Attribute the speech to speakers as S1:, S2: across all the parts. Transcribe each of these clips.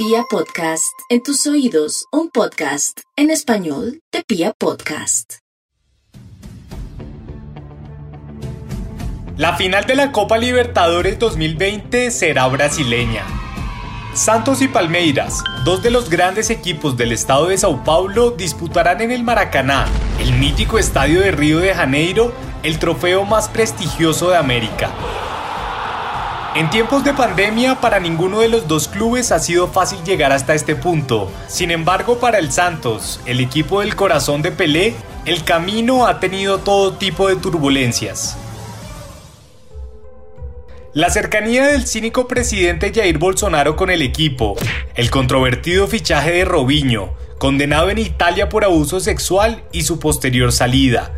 S1: Pia Podcast, en tus oídos, un podcast en español de Pia Podcast.
S2: La final de la Copa Libertadores 2020 será brasileña. Santos y Palmeiras, dos de los grandes equipos del estado de Sao Paulo, disputarán en el Maracaná, el mítico estadio de Río de Janeiro, el trofeo más prestigioso de América. En tiempos de pandemia, para ninguno de los dos clubes ha sido fácil llegar hasta este punto. Sin embargo, para el Santos, el equipo del corazón de Pelé, el camino ha tenido todo tipo de turbulencias. La cercanía del cínico presidente Jair Bolsonaro con el equipo, el controvertido fichaje de Robinho, condenado en Italia por abuso sexual y su posterior salida,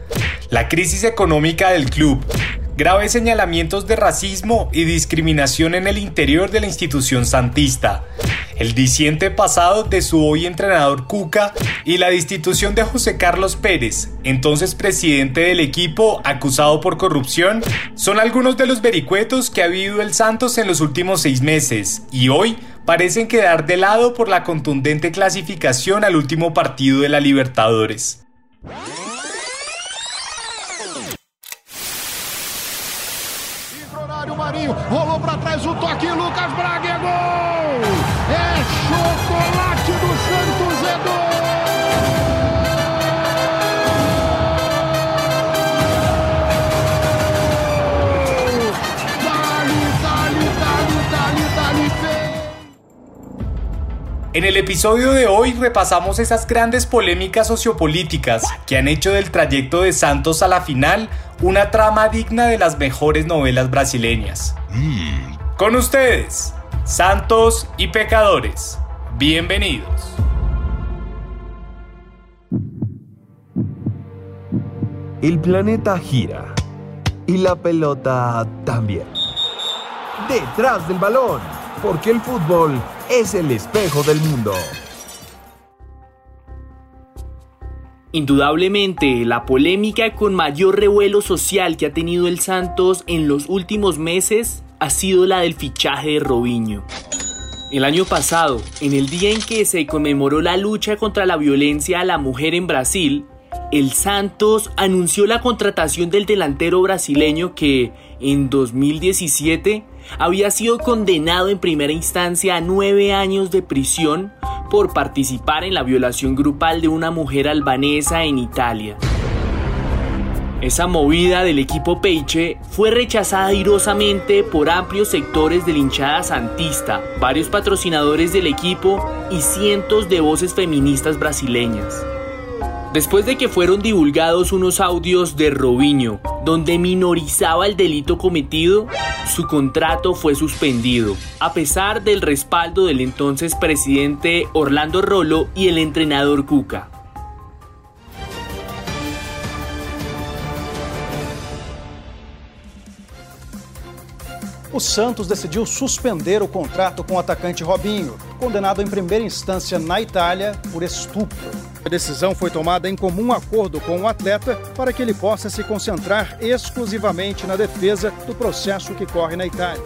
S2: la crisis económica del club, graves señalamientos de racismo y discriminación en el interior de la institución santista, el diciente pasado de su hoy entrenador Cuca y la destitución de José Carlos Pérez, entonces presidente del equipo acusado por corrupción, son algunos de los vericuetos que ha vivido el Santos en los últimos seis meses y hoy parecen quedar de lado por la contundente clasificación al último partido de la Libertadores.
S3: Rolou para trás o toque, Lucas Braga é gol! Chocolate do Santos!
S2: En el episodio de hoy repasamos esas grandes polémicas sociopolíticas que han hecho del trayecto de Santos a la final una trama digna de las mejores novelas brasileñas. Con ustedes, Santos y Pecadores. Bienvenidos.
S4: El planeta gira y la pelota también. Detrás del balón, porque el fútbol es el espejo del mundo.
S5: Indudablemente, la polémica con mayor revuelo social que ha tenido el Santos en los últimos meses ha sido la del fichaje de Robinho. El año pasado, en el día en que se conmemoró la lucha contra la violencia a la mujer en Brasil, el Santos anunció la contratación del delantero brasileño que, en 2017, había sido condenado en primera instancia a nueve años de prisión por participar en la violación grupal de una mujer albanesa en Italia. Esa movida del equipo Peiche fue rechazada airosamente por amplios sectores de la hinchada santista, varios patrocinadores del equipo y cientos de voces feministas brasileñas. Después de que fueron divulgados unos audios de Robinho, donde minorizaba el delito cometido, su contrato fue suspendido, a pesar del respaldo del entonces presidente Orlando Rolo y el entrenador Cuca.
S6: O Santos decidiu suspender o contrato com o atacante Robinho, condenado em primeira instância na Itália por estupro. A decisão foi tomada em comum acordo com o atleta para que ele possa se concentrar exclusivamente na defesa do processo que corre na Itália.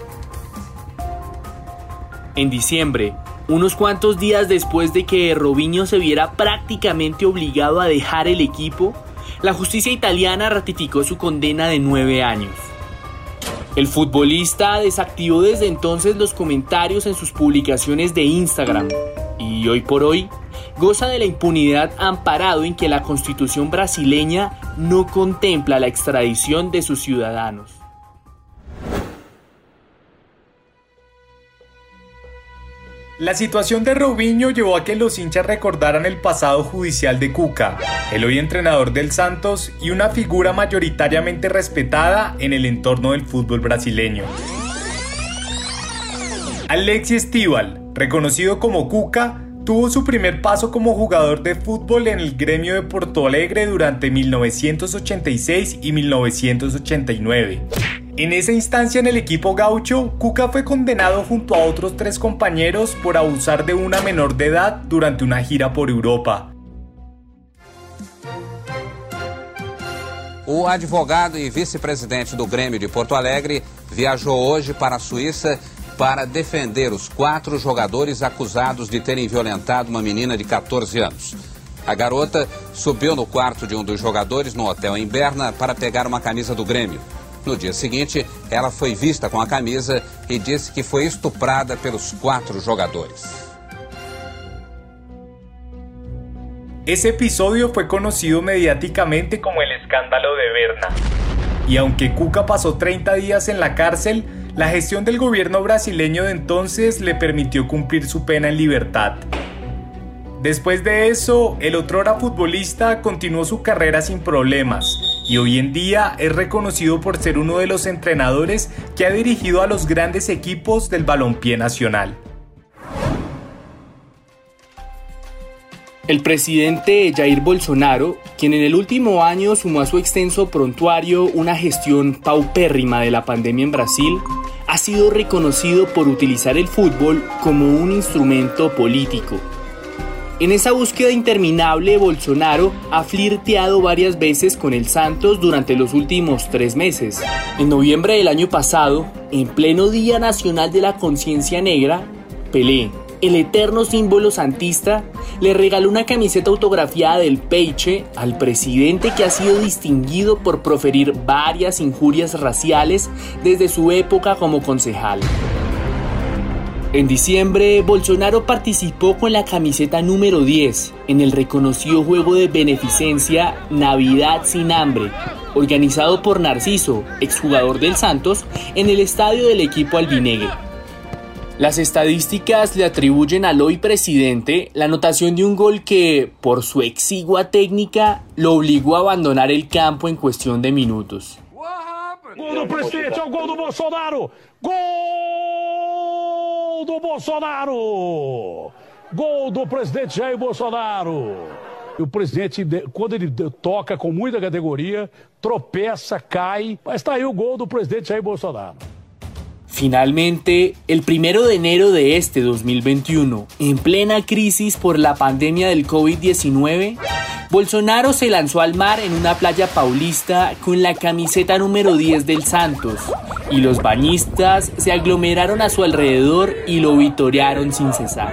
S5: En diciembre, unos cuantos días después de que Robinho se viera prácticamente obligado a dejar el equipo, la justicia italiana ratificó su condena de nueve años. El futbolista desactivó desde entonces los comentarios en sus publicaciones de Instagram y hoy por hoy goza de la impunidad amparado en que la constitución brasileña no contempla la extradición de sus ciudadanos.
S2: La situación de Robinho llevó a que los hinchas recordaran el pasado judicial de Cuca, el hoy entrenador del Santos y una figura mayoritariamente respetada en el entorno del fútbol brasileño. Alexi Estival, reconocido como Cuca, tuvo su primer paso como jugador de fútbol en el gremio de Porto Alegre durante 1986 y 1989. En esa instancia en el equipo gaucho, Cuca fue condenado junto a otros tres compañeros por abusar de una menor de edad durante una gira por Europa.
S7: O advogado e vice-presidente do Grêmio de Porto Alegre viajou hoje para a Suíça para defender os quatro jogadores acusados de terem violentado uma menina de 14 anos. A garota subiu no quarto de um dos jogadores no hotel em Berna para pegar uma camisa do Grêmio. No dia seguinte, ela foi vista com a camisa e disse que foi estuprada pelos quatro jogadores.
S2: Ese episodio fue conocido mediáticamente como el escándalo de Berna. Y aunque Cuca pasó 30 días en la cárcel, la gestión del gobierno brasileño de entonces le permitió cumplir su pena en libertad. Después de eso, el otrora futbolista continuó su carrera sin problemas y hoy en día es reconocido por ser uno de los entrenadores que ha dirigido a los grandes equipos del balompié nacional.
S5: El presidente Jair Bolsonaro, quien en el último año sumó a su extenso prontuario una gestión paupérrima de la pandemia en Brasil, ha sido reconocido por utilizar el fútbol como un instrumento político en esa búsqueda interminable, Bolsonaro ha flirteado varias veces con el Santos durante los últimos tres meses. En noviembre del año pasado, en pleno Día Nacional de la Conciencia Negra, Pelé, el eterno símbolo santista, le regaló una camiseta autografiada del Peiche al presidente que ha sido distinguido por proferir varias injurias raciales desde su época como concejal. En diciembre, Bolsonaro participó con la camiseta número 10 en el reconocido juego de beneficencia Navidad sin hambre, organizado por Narciso, exjugador del Santos, en el estadio del equipo albinegre. Las estadísticas le atribuyen al hoy presidente la anotación de un gol que, por su exigua técnica, lo obligó a abandonar el campo en cuestión de minutos.
S3: Gol presidente, gol Bolsonaro! do Bolsonaro! Gol do presidente Jair Bolsonaro! E o presidente, quando ele toca com muita categoria, tropeça, cai, mas está aí o gol do presidente Jair Bolsonaro.
S5: Finalmente, el primero de enero de este 2021, en plena crisis por la pandemia del COVID-19, Bolsonaro se lanzó al mar en una playa paulista con la camiseta número 10 del Santos y los bañistas se aglomeraron a su alrededor y lo vitorearon sin cesar.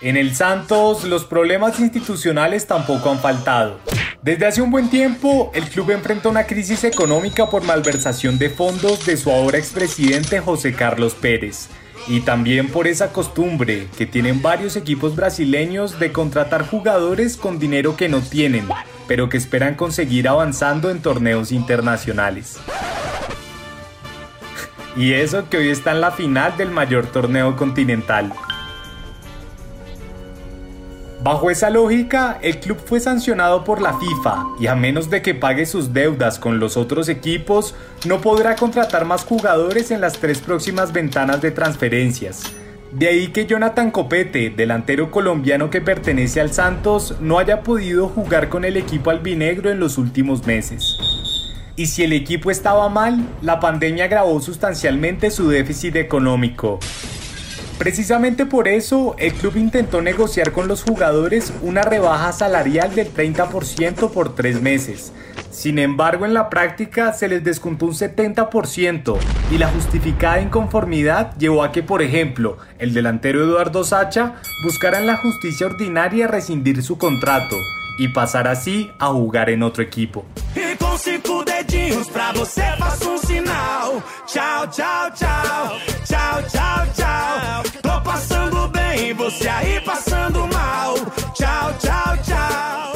S2: En el Santos los problemas institucionales tampoco han faltado. Desde hace un buen tiempo, el club enfrenta una crisis económica por malversación de fondos de su ahora expresidente José Carlos Pérez. Y también por esa costumbre que tienen varios equipos brasileños de contratar jugadores con dinero que no tienen, pero que esperan conseguir avanzando en torneos internacionales. Y eso que hoy está en la final del mayor torneo continental. Bajo esa lógica, el club fue sancionado por la FIFA y a menos de que pague sus deudas con los otros equipos, no podrá contratar más jugadores en las tres próximas ventanas de transferencias. De ahí que Jonathan Copete, delantero colombiano que pertenece al Santos, no haya podido jugar con el equipo albinegro en los últimos meses. Y si el equipo estaba mal, la pandemia agravó sustancialmente su déficit económico. Precisamente por eso, el club intentó negociar con los jugadores una rebaja salarial del 30% por tres meses. Sin embargo, en la práctica se les descontó un 70% y la justificada inconformidad llevó a que, por ejemplo, el delantero Eduardo Sacha buscara en la justicia ordinaria rescindir su contrato y pasar así a jugar en otro equipo. cinco dedinhos pra você, faço um sinal. Tchau, tchau, tchau, tchau, tchau, tchau. Tô passando bem, você aí passando mal. Tchau, tchau, tchau.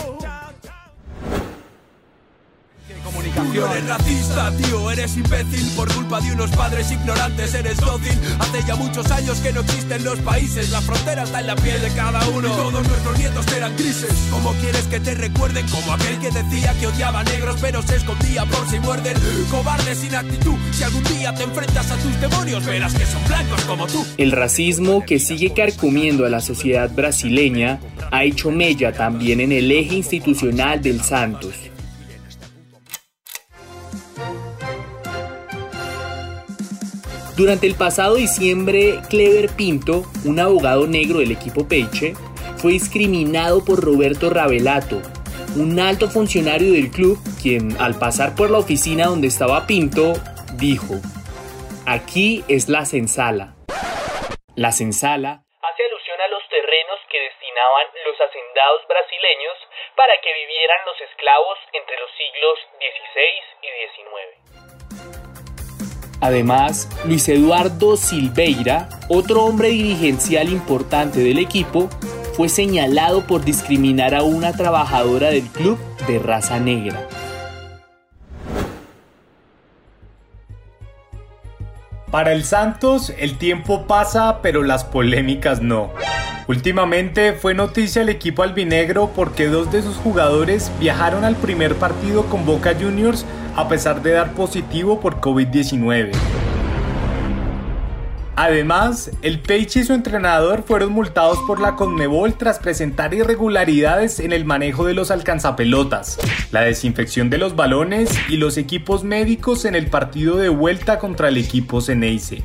S2: Eres racista, tío, eres imbécil por culpa de unos padres ignorantes, eres dócil. Hace ya muchos años que no existen los países, la frontera está en la piel de cada uno. Todos nuestros nietos eran grises. ¿Cómo quieres que te recuerden? Como aquel que decía que odiaba negros, pero se escondía por si muerden. Cobarde sin actitud. Si algún día te enfrentas a tus demonios, verás que son blancos como tú.
S5: El racismo que sigue carcomiendo a la sociedad brasileña ha hecho mella también en el eje institucional del Santos. Durante el pasado diciembre, Clever Pinto, un abogado negro del equipo Peiche, fue discriminado por Roberto Ravelato, un alto funcionario del club, quien al pasar por la oficina donde estaba Pinto, dijo, aquí es la censala. La censala hace alusión a los terrenos que destinaban los hacendados brasileños para que vivieran los esclavos entre los siglos XVI y XIX. Además, Luis Eduardo Silveira, otro hombre dirigencial importante del equipo, fue señalado por discriminar a una trabajadora del club de raza negra.
S2: Para el Santos, el tiempo pasa, pero las polémicas no. Últimamente fue noticia el equipo albinegro porque dos de sus jugadores viajaron al primer partido con Boca Juniors a pesar de dar positivo por COVID-19. Además, el Peixe y su entrenador fueron multados por la Conmebol tras presentar irregularidades en el manejo de los alcanzapelotas, la desinfección de los balones y los equipos médicos en el partido de vuelta contra el equipo Ceneice.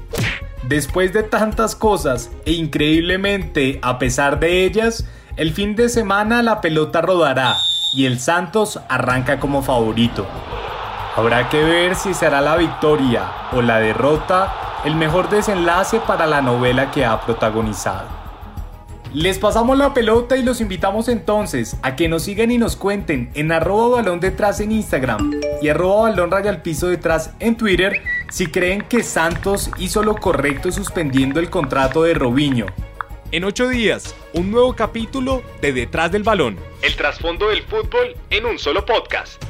S2: Después de tantas cosas e increíblemente a pesar de ellas, el fin de semana la pelota rodará y el Santos arranca como favorito. Habrá que ver si será la victoria o la derrota el mejor desenlace para la novela que ha protagonizado. Les pasamos la pelota y los invitamos entonces a que nos sigan y nos cuenten en arroba balón detrás en Instagram y arroba balón raya piso detrás en Twitter si creen que Santos hizo lo correcto suspendiendo el contrato de Robinho. En ocho días, un nuevo capítulo de Detrás del Balón. El trasfondo del fútbol en un solo podcast.